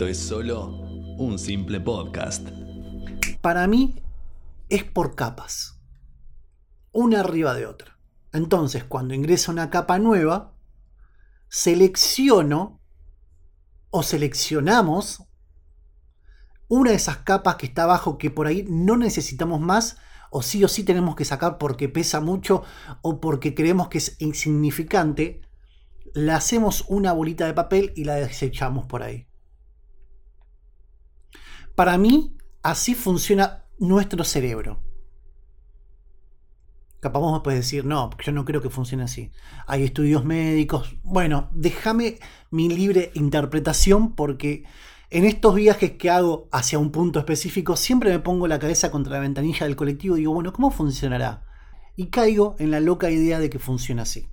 esto es solo un simple podcast. Para mí es por capas, una arriba de otra. Entonces, cuando ingresa una capa nueva, selecciono o seleccionamos una de esas capas que está abajo que por ahí no necesitamos más o sí o sí tenemos que sacar porque pesa mucho o porque creemos que es insignificante, la hacemos una bolita de papel y la desechamos por ahí. Para mí, así funciona nuestro cerebro. Capaz vos puedes decir, no, yo no creo que funcione así. Hay estudios médicos. Bueno, déjame mi libre interpretación porque en estos viajes que hago hacia un punto específico siempre me pongo la cabeza contra la ventanilla del colectivo y digo, bueno, ¿cómo funcionará? Y caigo en la loca idea de que funciona así.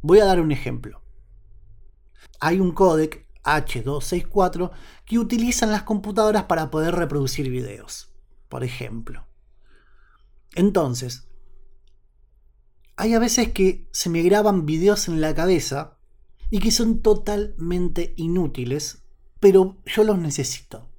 Voy a dar un ejemplo. Hay un códec H264 que utilizan las computadoras para poder reproducir videos, por ejemplo. Entonces, hay a veces que se me graban videos en la cabeza y que son totalmente inútiles, pero yo los necesito.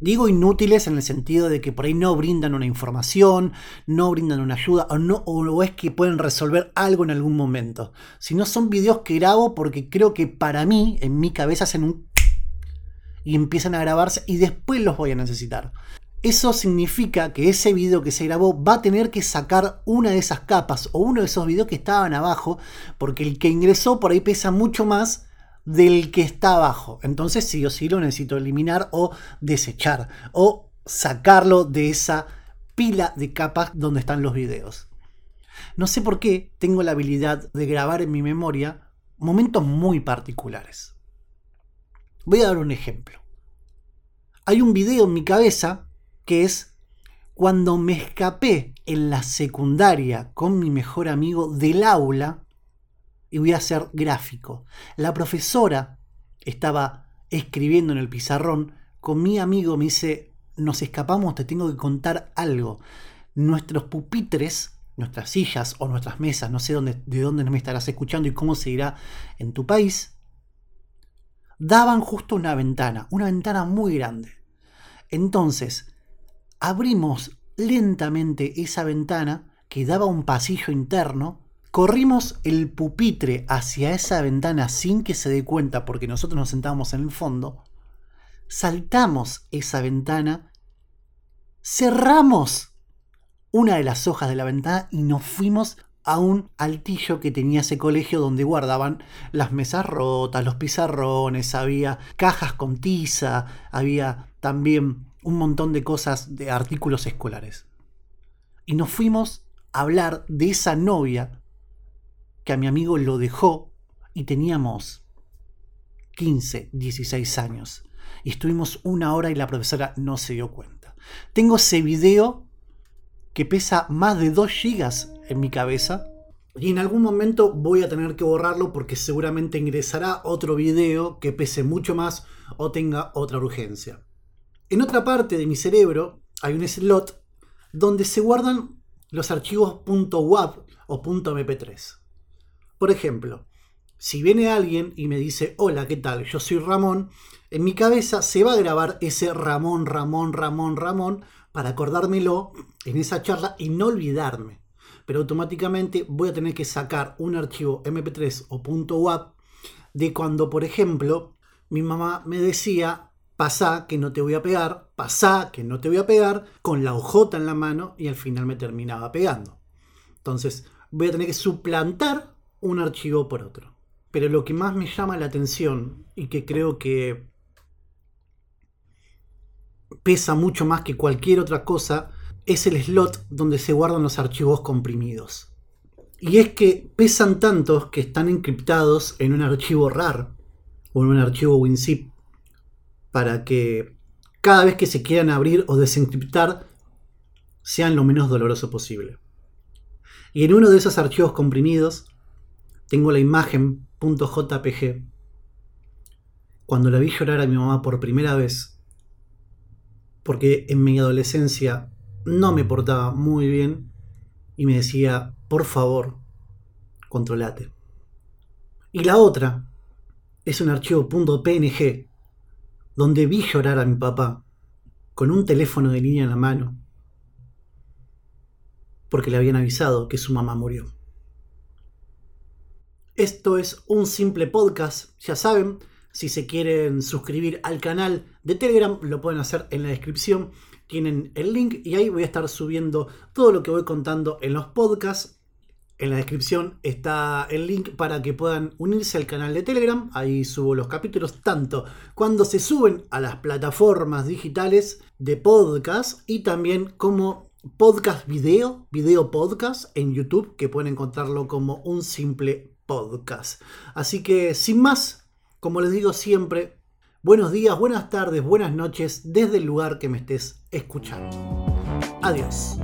Digo inútiles en el sentido de que por ahí no brindan una información, no brindan una ayuda o, no, o es que pueden resolver algo en algún momento. Si no son videos que grabo porque creo que para mí, en mi cabeza, hacen un... y empiezan a grabarse y después los voy a necesitar. Eso significa que ese video que se grabó va a tener que sacar una de esas capas o uno de esos videos que estaban abajo porque el que ingresó por ahí pesa mucho más del que está abajo. Entonces sí o sí lo necesito eliminar o desechar o sacarlo de esa pila de capas donde están los videos. No sé por qué tengo la habilidad de grabar en mi memoria momentos muy particulares. Voy a dar un ejemplo. Hay un video en mi cabeza que es cuando me escapé en la secundaria con mi mejor amigo del aula y voy a ser gráfico. La profesora estaba escribiendo en el pizarrón, con mi amigo me dice, nos escapamos, te tengo que contar algo. Nuestros pupitres, nuestras sillas o nuestras mesas, no sé de dónde me estarás escuchando y cómo se irá en tu país, daban justo una ventana, una ventana muy grande. Entonces, abrimos lentamente esa ventana que daba un pasillo interno Corrimos el pupitre hacia esa ventana sin que se dé cuenta porque nosotros nos sentábamos en el fondo. Saltamos esa ventana, cerramos una de las hojas de la ventana y nos fuimos a un altillo que tenía ese colegio donde guardaban las mesas rotas, los pizarrones, había cajas con tiza, había también un montón de cosas de artículos escolares. Y nos fuimos a hablar de esa novia que a mi amigo lo dejó y teníamos 15, 16 años. Y estuvimos una hora y la profesora no se dio cuenta. Tengo ese video que pesa más de 2 gigas en mi cabeza. Y en algún momento voy a tener que borrarlo porque seguramente ingresará otro video que pese mucho más o tenga otra urgencia. En otra parte de mi cerebro hay un slot donde se guardan los archivos .wav o .mp3. Por ejemplo, si viene alguien y me dice, hola, ¿qué tal? Yo soy Ramón, en mi cabeza se va a grabar ese Ramón, Ramón, Ramón, Ramón, para acordármelo en esa charla y no olvidarme. Pero automáticamente voy a tener que sacar un archivo mp3 o de cuando, por ejemplo, mi mamá me decía, pasá que no te voy a pegar, pasá que no te voy a pegar, con la hojota en la mano y al final me terminaba pegando. Entonces voy a tener que suplantar un archivo por otro. Pero lo que más me llama la atención y que creo que pesa mucho más que cualquier otra cosa es el slot donde se guardan los archivos comprimidos. Y es que pesan tantos que están encriptados en un archivo RAR o en un archivo WinZip para que cada vez que se quieran abrir o desencriptar sean lo menos doloroso posible. Y en uno de esos archivos comprimidos tengo la imagen .jpg. Cuando la vi llorar a mi mamá por primera vez, porque en mi adolescencia no me portaba muy bien y me decía, por favor, controlate. Y la otra es un archivo .png, donde vi llorar a mi papá con un teléfono de línea en la mano, porque le habían avisado que su mamá murió. Esto es un simple podcast, ya saben, si se quieren suscribir al canal de Telegram lo pueden hacer en la descripción, tienen el link y ahí voy a estar subiendo todo lo que voy contando en los podcasts. En la descripción está el link para que puedan unirse al canal de Telegram. Ahí subo los capítulos tanto cuando se suben a las plataformas digitales de podcast y también como podcast video, video podcast en YouTube, que pueden encontrarlo como un simple podcast. Así que sin más, como les digo siempre, buenos días, buenas tardes, buenas noches desde el lugar que me estés escuchando. Adiós.